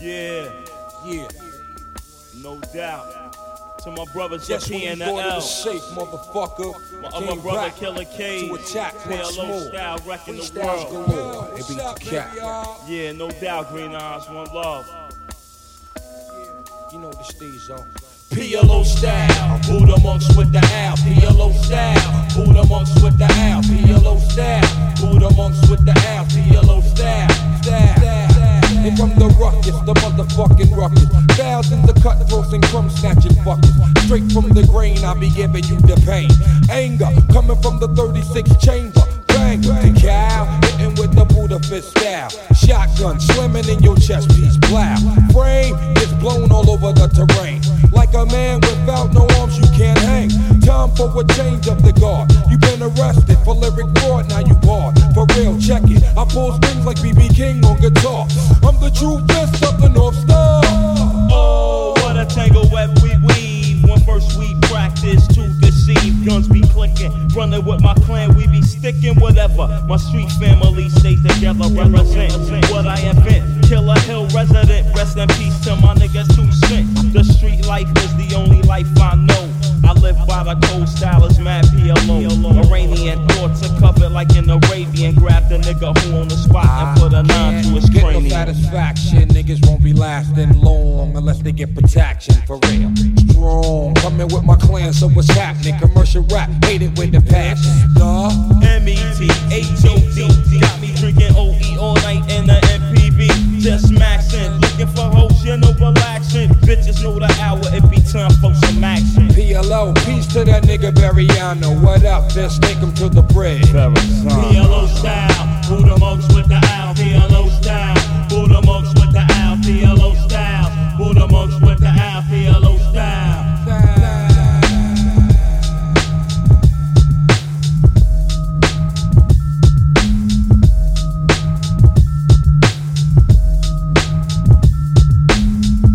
Yeah, Yeah. no doubt. To my the you and the L. safe, motherfucker. My other brother, Killer K. to attack once PLO more. style, wrecking the world. galore. It beat the cat. Yeah, no doubt, Green Eyes, one love. You know the steez on. PLO style, Buddha monks with the Al. PLO style, Buddha monks with the Al. From the ruckus, the motherfucking ruckus. Thousands of cutthroats and crumb snatching fuckers. Straight from the grain, I be giving you the pain. Anger coming from the 36 chamber. Bang, the cow, hitting with the Buddha fist style. Shotgun swimming in your chest piece, plow. Frame gets blown all over the terrain. Like a man without no arms, you can't hang. Time for a change of the guard. You've been arrested for lyric fraud, now you barred. For real, check it. I pull strings like BB King on guitar. I'm the true fist of the North Star. Oh, what a tangle web we weave. When first we practice to deceive, guns be clicking. Running with my clan, we be sticking whatever. My street family stays together, represent what I invent. Killa Hill resident, rest in peace to my nigga two cent. The street life is the only life I know. I live by the cold style, is mad PLO. Iranian thoughts are covered like an Arabian. Grab the nigga who on the spot and put a nine to his Get no satisfaction, niggas won't be lasting long unless they get protection for real. Strong, coming with my clan, so what's happening? Commercial rap, hate it with the passion. Duh. M-E-T-H-O-D Got me drinking OE all night in the MPV Just maxing, looking for hoes, you know relaxing Bitches know the hour, it be time for some action PLO, peace to that nigga Bariano. What up? Take him to the bridge. PLO